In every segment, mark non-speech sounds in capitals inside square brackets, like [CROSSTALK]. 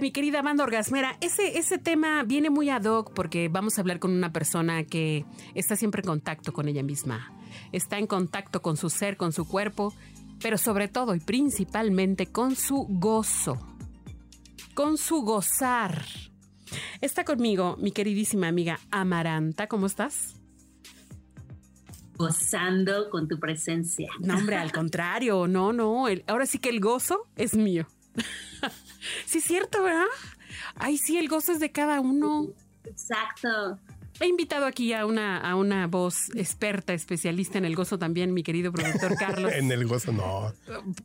Mi querida banda orgasmera. Ese, ese tema viene muy ad hoc porque vamos a hablar con una persona que está siempre en contacto con ella misma. Está en contacto con su ser, con su cuerpo, pero sobre todo y principalmente con su gozo. Con su gozar. Está conmigo mi queridísima amiga Amaranta. ¿Cómo estás? Gozando con tu presencia. No, hombre, al contrario, no, no. el- ahora sí que el gozo es mío. [LAUGHS] sí, es cierto, ¿verdad? Ay, sí, el gozo es de cada uno. Exacto. He invitado aquí a una, a una voz experta, especialista en el gozo también, mi querido productor Carlos. [LAUGHS] En el gozo, no.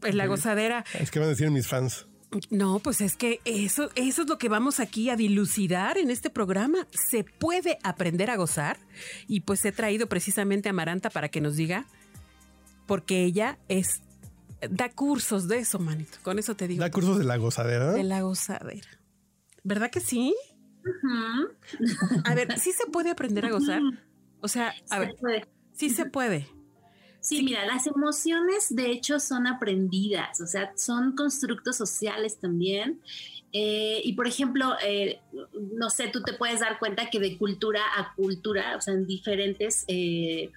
en la gozadera. Es que van a decir mis fans. No, pues es que eso, eso es lo que vamos aquí a dilucidar en este programa. Se puede aprender a gozar y pues he traído precisamente a Amaranta para que nos diga, porque ella es da cursos de eso, manito. Con eso te digo. Da cursos de la gozadera. de la gozadera. ¿Verdad que sí? A ver, ¿sí se puede aprender a gozar? O sea, a Se ver, puede. sí se puede. Sí, mira, las emociones de hecho son aprendidas, o sea, son constructos sociales también. Eh, y por ejemplo, eh, no sé, tú te puedes dar cuenta que de cultura a cultura, o sea, en diferentes eh,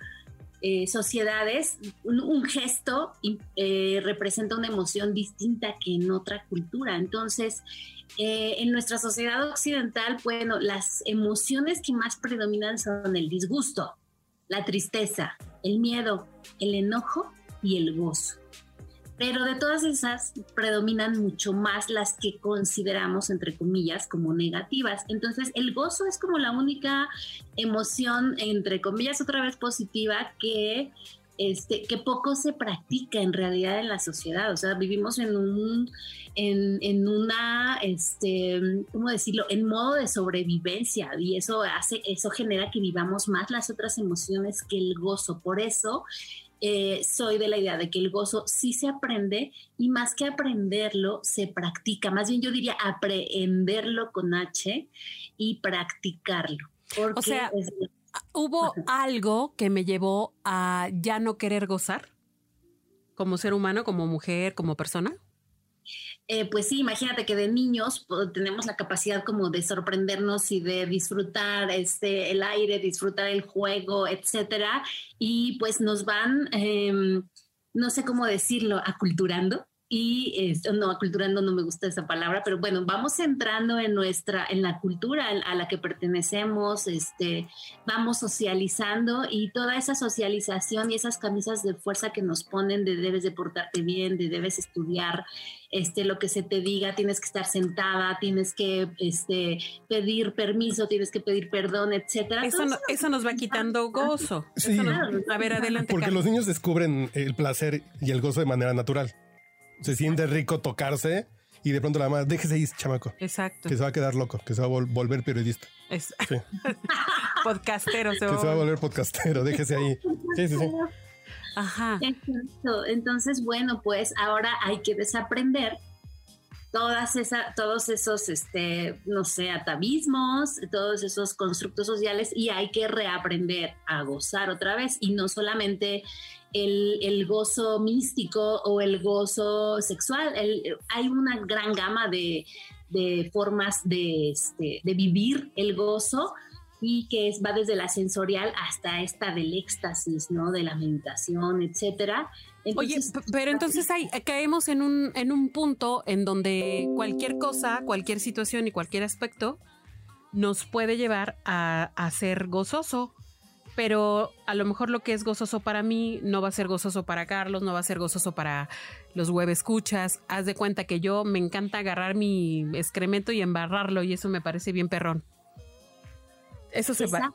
eh, sociedades, un, gesto eh, representa una emoción distinta que en otra cultura. Entonces, eh, en nuestra sociedad occidental, bueno, las emociones que más predominan son el disgusto, la tristeza, el miedo, el enojo y el gozo. Pero de todas esas predominan mucho más las que consideramos, entre comillas, como negativas. Entonces, el gozo es como la única emoción, entre comillas, otra vez positiva, que, este, que poco se practica en realidad en la sociedad. O sea, vivimos en un, en, en una, este, ¿cómo decirlo?, en modo de sobrevivencia y eso hace, eso genera que vivamos más las otras emociones que el gozo. Por eso eh, soy de la idea de que el gozo sí se aprende y más que aprenderlo, se practica. Más bien yo diría aprehenderlo con H y practicarlo. Porque O sea, es- ¿Hubo algo que me llevó a ya no querer gozar? Como ser humano, como mujer, como persona. Eh, pues sí, imagínate que de niños tenemos la capacidad como de sorprendernos y de disfrutar este, el aire, disfrutar el juego, etcétera, y pues nos van, em, no sé cómo decirlo, aculturando. Y este, no, aculturando no me gusta esa palabra, pero bueno, vamos entrando en nuestra, en la cultura a la que pertenecemos, este, vamos socializando y toda esa socialización y esas camisas de fuerza que nos ponen de debes de portarte bien, de debes estudiar, este, lo que se te diga, tienes que estar sentada, tienes que este, pedir permiso, tienes que pedir perdón, etcétera. Eso, no- eso eso nos va quitando gozo. Sí. Eso nos- a ver, adelante. Porque Carlos. los niños descubren el placer y el gozo de manera natural. Se siente rico tocarse y de pronto la mamá, déjese ahí, chamaco, Exacto. que se va a quedar loco, que se va a vol- volver periodista, Es- Sí. [LAUGHS] podcastero. se que va- se va a volver podcastero, déjese ahí. Sí, sí, sí. Ajá. Exacto. Entonces, bueno, pues ahora hay que desaprender todas esa, todos esos, este, no sé, atavismos, todos esos constructos sociales y hay que reaprender a gozar otra vez y no solamente el, el gozo místico o el gozo sexual. El- hay una gran gama de, de formas de, este, de vivir el gozo y que es, va desde la sensorial hasta esta del éxtasis, ¿no? De la meditación, etcétera. Oye, Entonces, pero entonces ahí caemos en un, en un punto en donde cualquier cosa, cualquier situación y cualquier aspecto nos puede llevar a, a ser gozoso. Pero a lo mejor lo que es gozoso para mí no va a ser gozoso para Carlos, no va a ser gozoso para los web escuchas. Haz de cuenta que yo me encanta agarrar mi excremento y embarrarlo y eso me parece bien perrón. Eso se va.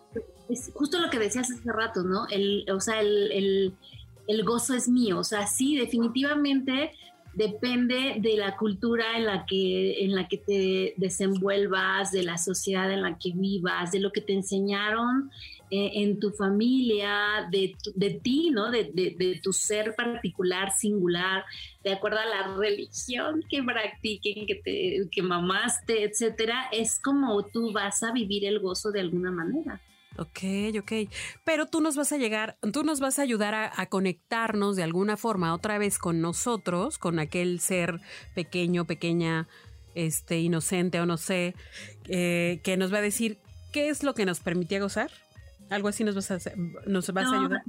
Es justo lo que decías hace rato, ¿no? El, o sea, el, el- el gozo es mío. O sea, sí, definitivamente depende de la cultura en la que, en la que te desenvuelvas, de la sociedad en la que vivas, de lo que te enseñaron en tu familia, de, de ti, ¿no? De, de, tu ser particular, singular, de acuerdo a la religión que practiquen, que, que mamaste, etcétera, es como tú vas a vivir el gozo de alguna manera. Ok, ok. Pero tú nos vas a llegar, tú nos vas a ayudar a, conectarnos de alguna forma otra vez con nosotros, con aquel ser pequeño, pequeña, este, inocente o no sé, eh, que nos va a decir qué es lo que nos permitía gozar. Algo así nos vas a, nos vas a ayudar.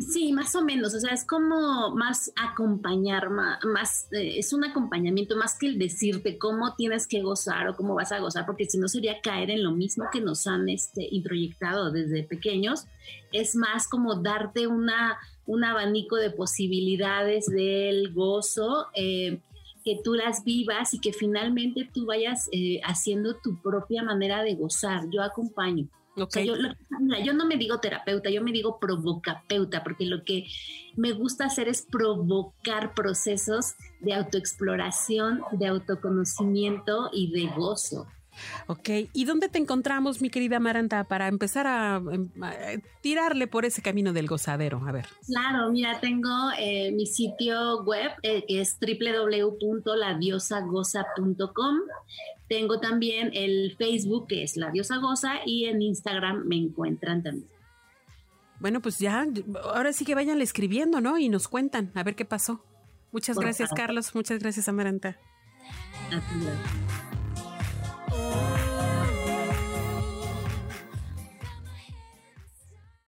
Sí, más o menos, o sea, es como más acompañar, más, eh, es un acompañamiento más que el decirte cómo tienes que gozar o cómo vas a gozar, porque si no sería caer en lo mismo que nos han este, introyectado desde pequeños, es más como darte una, un abanico de posibilidades del gozo. Eh, que tú las vivas y que finalmente tú vayas eh, haciendo tu propia manera de gozar. Yo acompaño yo, no me digo terapeuta, yo me digo provocapeuta, porque lo que me gusta hacer es provocar procesos de autoexploración, de autoconocimiento y de gozo. Ok, ¿y dónde te encontramos, mi querida Maranta, para empezar a, em, tirarle por ese camino del gozadero? A ver. Claro, mira, tengo eh, mi sitio web eh, que es www.ladiosagoza.com. Tengo también el Facebook que es La Diosa Goza y en Instagram me encuentran también. Bueno, pues ya, ahora sí que vayan escribiendo, ¿no? Y nos cuentan a ver qué pasó. Muchas gracias, Carlos. Muchas gracias, Amaranta. A ti.